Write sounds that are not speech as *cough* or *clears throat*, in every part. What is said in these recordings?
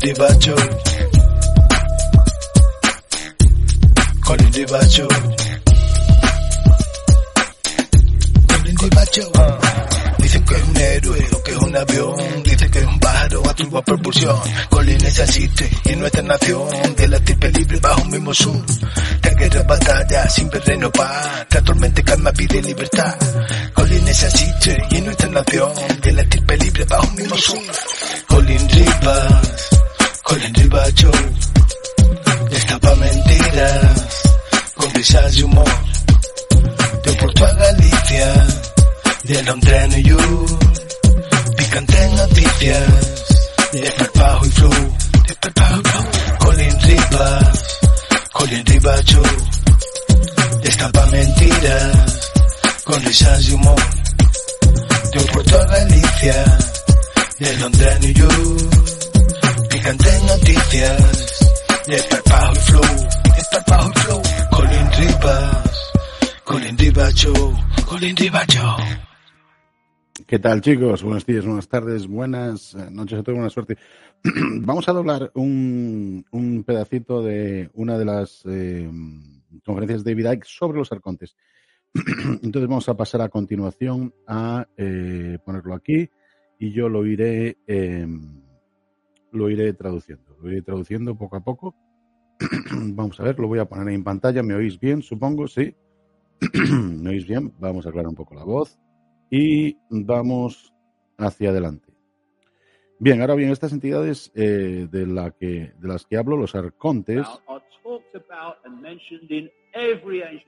Colin Dibacho. Colin Dibacho. Colin Dibacho. Dicen que es un héroe o que es un avión. Dicen que es un pájaro a turbo propulsión. Colin es asiste y nuestra nación. De la triple libre bajo un mismo sur. De guerra batalla no paz. Que tormente calma pide libertad. Colin es asiste y nuestra nación. De la triple libre bajo un mismo sur. Colin Rivas. Rivas Show. Destapa mentiras. Con risas y humor. De Porto a Galicia. De Londres a New York. Picantes noticias. De Desparpajo y flow. Desparpajo y flow. Colin Rivas. Colin Rivas Show. Destapa mentiras. Con risas y humor. De Porto a Galicia. De Londres a New York. Picantes noticias. De Desparpajo y flow. Desparpajo y flow. Colin Rivas. Colin Rivas Show. Colin Rivas Show. ¿Qué tal, chicos? Buenos días, buenas tardes, buenas eh, noches a todos, buena suerte. *clears throat* Vamos a doblar un, un pedacito de una de las eh, conferencias de David Icke sobre los arcontes. *clears throat* Entonces vamos a pasar a continuación a eh, ponerlo aquí y yo lo iré eh, lo iré traduciendo. Lo iré traduciendo poco a poco. *clears throat* vamos a ver, lo voy a poner en pantalla. ¿Me oís bien? Supongo, sí. *clears throat* ¿Me oís bien? Vamos a aclarar un poco la voz y vamos hacia adelante. Bien, ahora bien, estas entidades eh, de, la que, de las que hablo, los arcontes,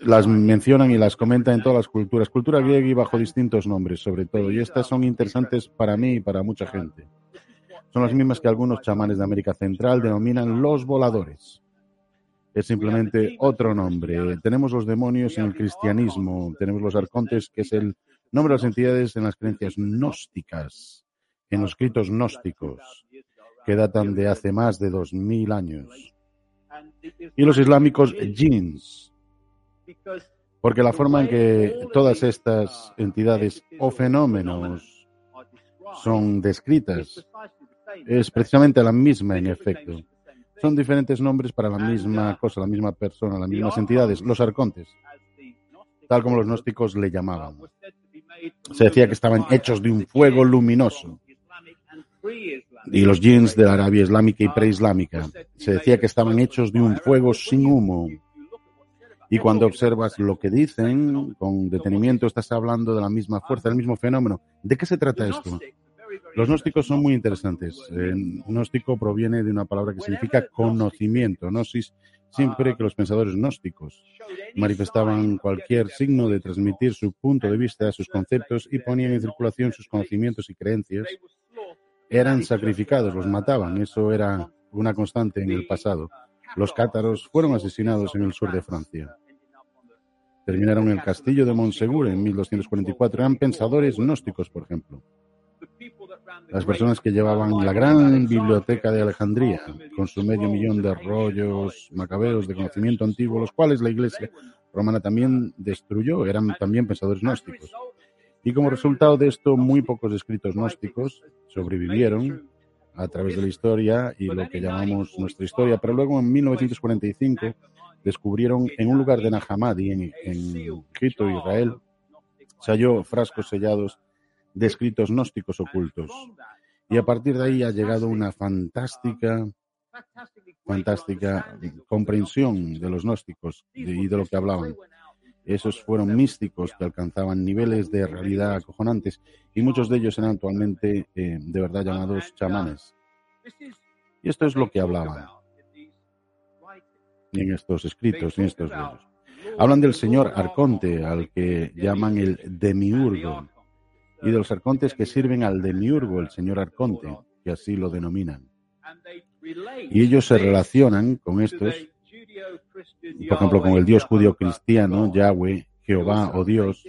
las mencionan y las comentan en todas las culturas, cultura griega y bajo distintos nombres, sobre todo, y estas son interesantes para mí y para mucha gente. Son las mismas que algunos chamanes de América Central denominan los voladores. Es simplemente otro nombre. Tenemos los demonios en el cristianismo, tenemos los arcontes, que es el nombre de las entidades en las creencias gnósticas, en los escritos gnósticos, que datan de hace más de dos mil años. Y los islámicos jinns, porque la forma en que todas estas entidades o fenómenos son descritas. Es precisamente la misma en efecto. Son diferentes nombres para la misma cosa, la misma persona, las mismas entidades, los arcontes, tal como los gnósticos le llamaban. Se decía que estaban hechos de un fuego luminoso. Y los jinns de la Arabia Islámica y preislámica se decía que estaban hechos de un fuego sin humo. Y cuando observas lo que dicen con detenimiento, estás hablando de la misma fuerza, del mismo fenómeno. ¿De qué se trata esto? Los gnósticos son muy interesantes. Eh, gnóstico proviene de una palabra que significa conocimiento. Gnosis, siempre que los pensadores gnósticos manifestaban cualquier signo de transmitir su punto de vista, sus conceptos y ponían en circulación sus conocimientos y creencias, eran sacrificados, los mataban. Eso era una constante en el pasado. Los cátaros fueron asesinados en el sur de Francia. Terminaron el castillo de Montsegur en 1244. Eran pensadores gnósticos, por ejemplo. Las personas que llevaban la gran biblioteca de Alejandría, con su medio millón de rollos macabeos de conocimiento antiguo, los cuales la iglesia romana también destruyó, eran también pensadores gnósticos. Y como resultado de esto, muy pocos escritos gnósticos sobrevivieron a través de la historia y lo que llamamos nuestra historia. Pero luego, en 1945, descubrieron en un lugar de Nahamadi, en, en Egipto, Israel, se halló frascos sellados de escritos gnósticos ocultos. Y a partir de ahí ha llegado una fantástica, fantástica comprensión de los gnósticos y de lo que hablaban. Esos fueron místicos que alcanzaban niveles de realidad acojonantes y muchos de ellos eran actualmente eh, de verdad llamados chamanes. Y esto es lo que hablaban en estos escritos, en estos libros. Hablan del señor Arconte, al que llaman el demiurgo, y de los arcontes que sirven al demiurgo, el señor Arconte, que así lo denominan. Y ellos se relacionan con estos, por ejemplo, con el Dios judío cristiano, Yahweh, Jehová o Dios,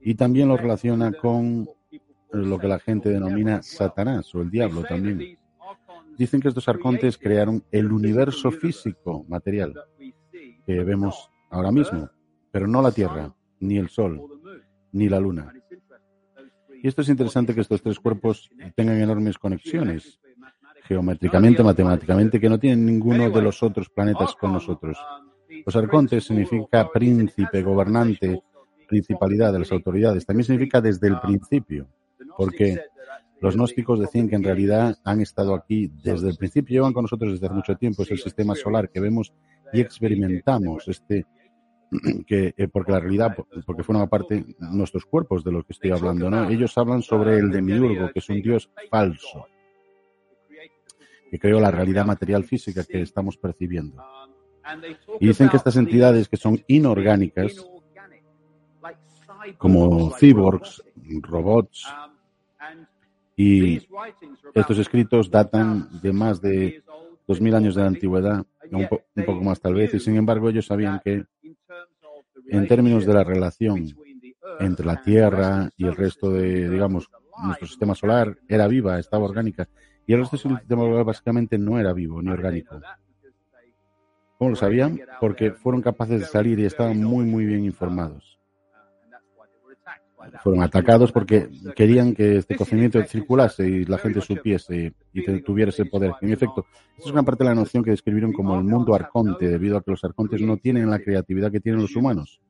y también lo relaciona con lo que la gente denomina Satanás o el diablo también. Dicen que estos arcontes crearon el universo físico material que vemos ahora mismo, pero no la Tierra, ni el Sol, ni la Luna. Y esto es interesante que estos tres cuerpos tengan enormes conexiones geométricamente, matemáticamente, que no tienen ninguno de los otros planetas con nosotros. Los arcontes significa príncipe, gobernante, principalidad de las autoridades. También significa desde el principio, porque los gnósticos decían que en realidad han estado aquí desde el principio, llevan con nosotros desde hace mucho tiempo. Es el sistema solar que vemos y experimentamos, este *clears throat* que eh, porque la realidad, porque forma parte nuestros cuerpos de lo que estoy hablando, ¿no? Ellos hablan sobre el demiurgo, que es un dios falso que creó la realidad material física que estamos percibiendo. Y dicen que estas entidades que son inorgánicas, como cyborgs, robots, y estos escritos datan de más de dos mil años de antigüedad, un, un poco más tal vez, y sin embargo ellos sabían que en términos de la relación entre la Tierra y el resto de, digamos, nuestro sistema solar, era viva, estaba orgánica. Y el resto del sistema solar básicamente no era vivo ni orgánico. ¿Cómo lo sabían? Porque fueron capaces de salir y estaban muy, muy bien informados. Fueron atacados porque querían que este conocimiento circulase y la gente supiese y tuviera ese poder. En efecto, esto es una parte de la noción que describieron como el mundo arconte, debido a que los arcontes no tienen la creatividad que tienen los humanos.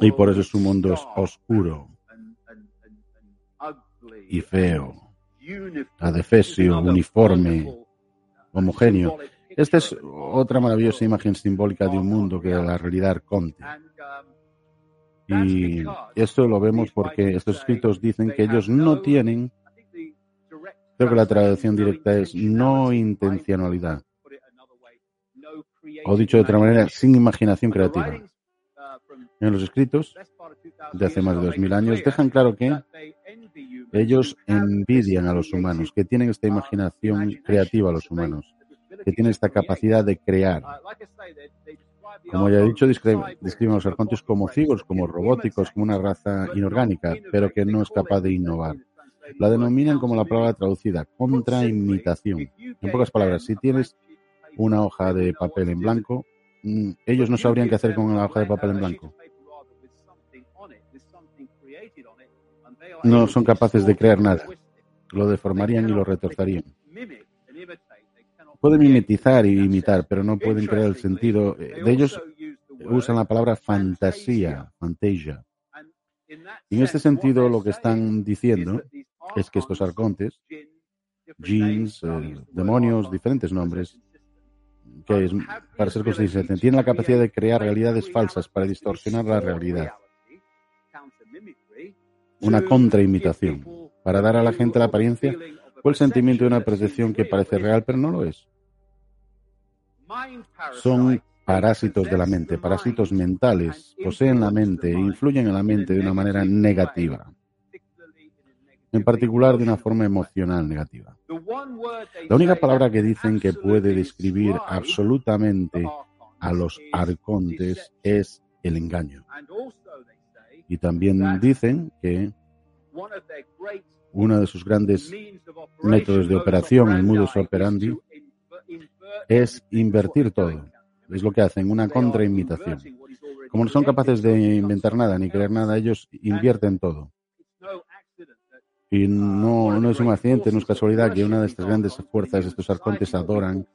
Y por eso su mundo es oscuro y feo, adefesio, uniforme, homogéneo. Esta es otra maravillosa imagen simbólica de un mundo que la realidad arconte. Y esto lo vemos porque estos escritos dicen que ellos no tienen, creo que la traducción directa es no intencionalidad. O dicho de otra manera, sin imaginación creativa. En los escritos de hace más de dos mil años dejan claro que ellos envidian a los humanos, que tienen esta imaginación creativa a los humanos, que tienen esta capacidad de crear. Como ya he dicho, describen, a los arcontes como cigos, como robóticos, como una raza inorgánica, pero que no es capaz de innovar. La denominan como la palabra traducida, contraimitación. En pocas palabras, si tienes una hoja de papel en blanco, mm, ellos no sabrían qué hacer con la hoja de papel en blanco. No son capaces de crear nada. Lo deformarían y lo retorzarían. Pueden mimetizar y imitar, pero no pueden crear el sentido. Eh, de ellos usan la palabra fantasía, fantasia. Y en este sentido, lo que están diciendo es que estos arcontes, jeans, eh, demonios, diferentes nombres, que es, para ser consistentes, tienen la capacidad de crear realidades falsas para distorsionar la realidad. Una contraimitación, para dar a la gente la apariencia o el sentimiento de una percepción que parece real pero no lo es. Son parásitos de la mente, parásitos mentales, poseen la mente e influyen en la mente de una manera negativa, en particular de una forma emocional negativa. La única palabra que dicen que puede describir absolutamente a los arcontes es el engaño. Y también dicen que uno de sus grandes métodos de operación, el modus operandi, es invertir todo. Es lo que hacen, una contraimitación. Como no son capaces de inventar nada ni crear nada, ellos invierten todo. Y no, no es un accidente, no es casualidad que una de estas grandes fuerzas, estos arcontes adoran,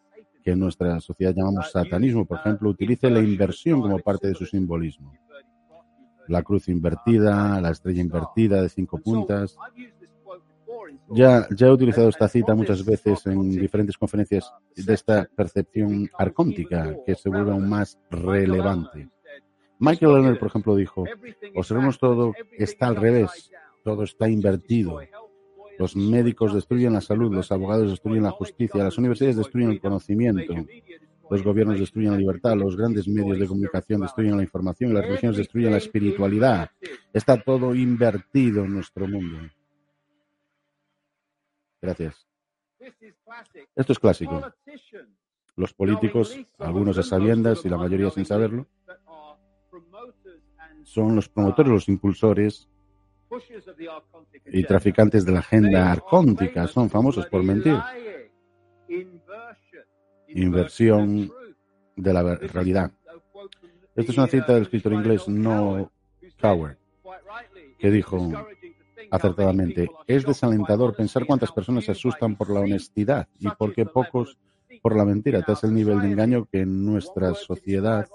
que en nuestra sociedad llamamos satanismo, por ejemplo, utilice la inversión como parte de su simbolismo. La cruz invertida, la estrella invertida de cinco puntas, ya, ya he utilizado esta cita muchas veces en diferentes conferencias de esta percepción arcóntica que se vuelve aún más relevante. Michael Lerner, por ejemplo, dijo, observemos todo, está al revés, todo está invertido. Los médicos destruyen la salud, los abogados destruyen la justicia, las universidades destruyen el conocimiento, los gobiernos destruyen la libertad, los grandes medios de comunicación destruyen la información las religiones destruyen la espiritualidad. Está todo invertido en nuestro mundo. Gracias. Esto es clásico. Los políticos, algunos a sabiendas y la mayoría sin saberlo, son los promotores, los impulsores y traficantes de la agenda arcóntica. Son famosos por mentir. Inversión de la realidad. Esta es una cita del escritor inglés No Coward, que dijo acertadamente, es desalentador pensar cuántas personas se asustan por la honestidad y por qué pocos por la mentira. Es el nivel de engaño que en nuestra sociedad,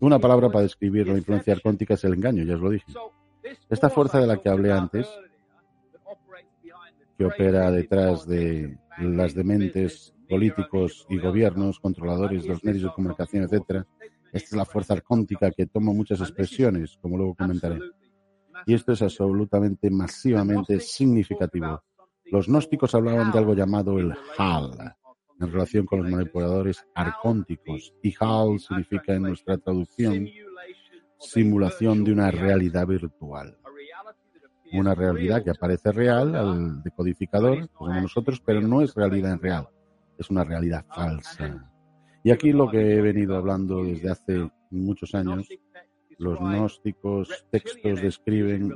una palabra para describir la influencia arcóntica es el engaño, ya os lo dije. Esta fuerza de la que hablé antes, que opera detrás de las dementes políticos y gobiernos, controladores de los medios de comunicación, etcétera, esta es la fuerza arcóntica que toma muchas expresiones, como luego comentaré. Y esto es absolutamente masivamente significativo. Los gnósticos hablaban de algo llamado el HAL, en relación con los manipuladores arcónticos. Y HAL significa en nuestra traducción simulación de una realidad virtual. Una realidad que aparece real al decodificador, como nosotros, pero no es realidad en real, es una realidad falsa. Y aquí lo que he venido hablando desde hace muchos años, los gnósticos textos describen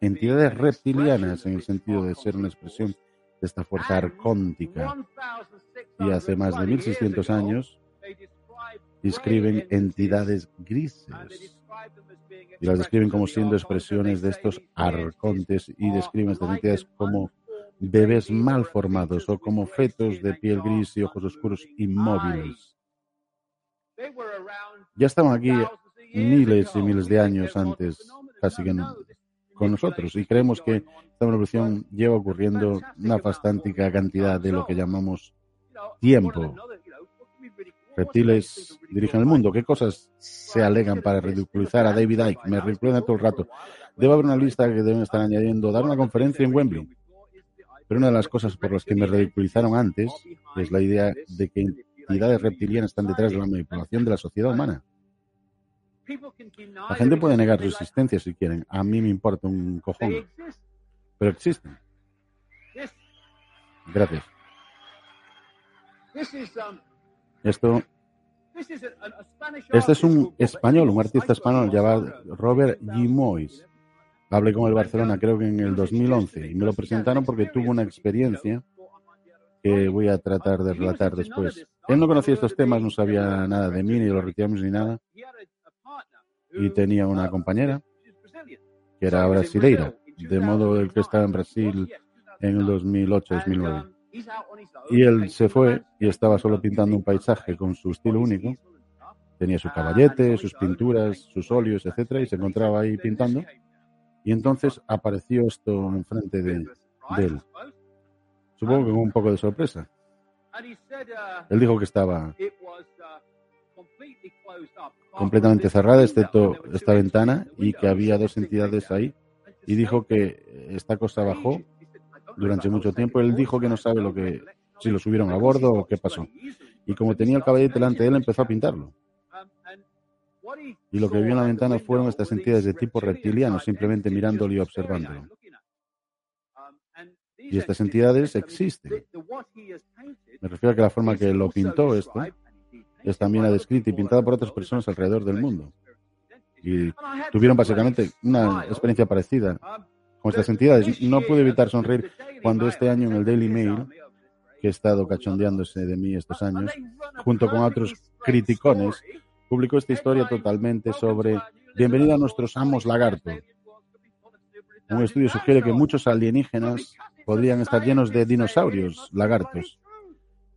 entidades reptilianas en el sentido de ser una expresión de esta fuerza arcóntica. Y hace más de 1600 años describen entidades grises. y las describen como siendo expresiones de estos arcontes y describen estas entidades como bebés mal formados o como fetos de piel gris y ojos oscuros inmóviles. Ya estaban aquí miles y miles de años antes, casi que con nosotros, y creemos que esta evolución lleva ocurriendo una fantástica cantidad de lo que llamamos tiempo. Reptiles dirigen el mundo. ¿Qué cosas se alegan para ridiculizar a David Icke? Me ridiculizan todo el rato. Debe haber una lista que deben estar añadiendo. Dar una conferencia en Wembley. Pero una de las cosas por las que me ridiculizaron antes es la idea de que entidades reptilianas están detrás de la manipulación de la sociedad humana. La gente puede negar su existencia si quieren. A mí me importa un cojón. Pero existen. Gracias. Esto. Este es un español, un artista español llamado Robert Gimois. Hablé con el Barcelona, creo que en el 2011, y me lo presentaron porque tuvo una experiencia que voy a tratar de relatar después. Él no conocía estos temas, no sabía nada de mí, ni de los retiramos, ni nada. Y tenía una compañera que era brasileira, de modo el que estaba en Brasil en el 2008-2009. Y él se fue y estaba solo pintando un paisaje con su estilo único. Tenía su caballete, sus pinturas, sus óleos, etcétera, y se encontraba ahí pintando. Y entonces apareció esto enfrente de, de él. Supongo que con un poco de sorpresa. Él dijo que estaba completamente cerrada, excepto esta ventana, y que había dos entidades ahí. Y dijo que esta cosa bajó durante mucho tiempo. Él dijo que no sabe lo que, si lo subieron a bordo o qué pasó. Y como tenía el caballete delante de él, empezó a pintarlo. Y lo que vio en la ventana fueron estas entidades de tipo reptiliano, simplemente mirándolo y observándolo. Y estas entidades existen. Me refiero a que la forma que lo pintó esto es también descrita y pintada por otras personas alrededor del mundo. Y tuvieron básicamente una experiencia parecida con estas entidades. No pude evitar sonreír cuando este año en el Daily Mail, que he estado cachondeándose de mí estos años, junto con otros criticones, publicó esta historia totalmente sobre Bienvenida a nuestros amos lagarto. Un estudio sugiere que muchos alienígenas podrían estar llenos de dinosaurios, lagartos.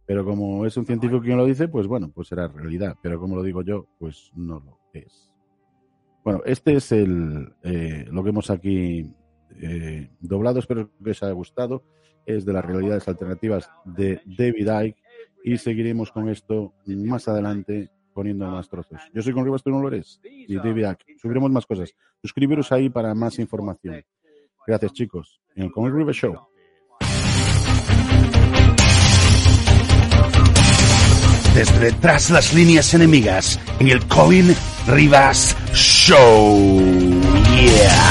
Pero como es un científico quien lo dice, pues bueno, pues será realidad. Pero como lo digo yo, pues no lo es. Bueno, este es el, eh, lo que hemos aquí eh, doblado. Espero que os haya gustado. Es de las realidades alternativas de David Icke. Y seguiremos con esto más adelante poniendo más trozos. Yo soy con Rivas, tú no lo eres. Y David Icke. Subiremos más cosas. Suscribiros ahí para más información. Gracias, chicos. En el Con River Show. Desde tras las líneas enemigas en el Coin Rivas Show. Yeah.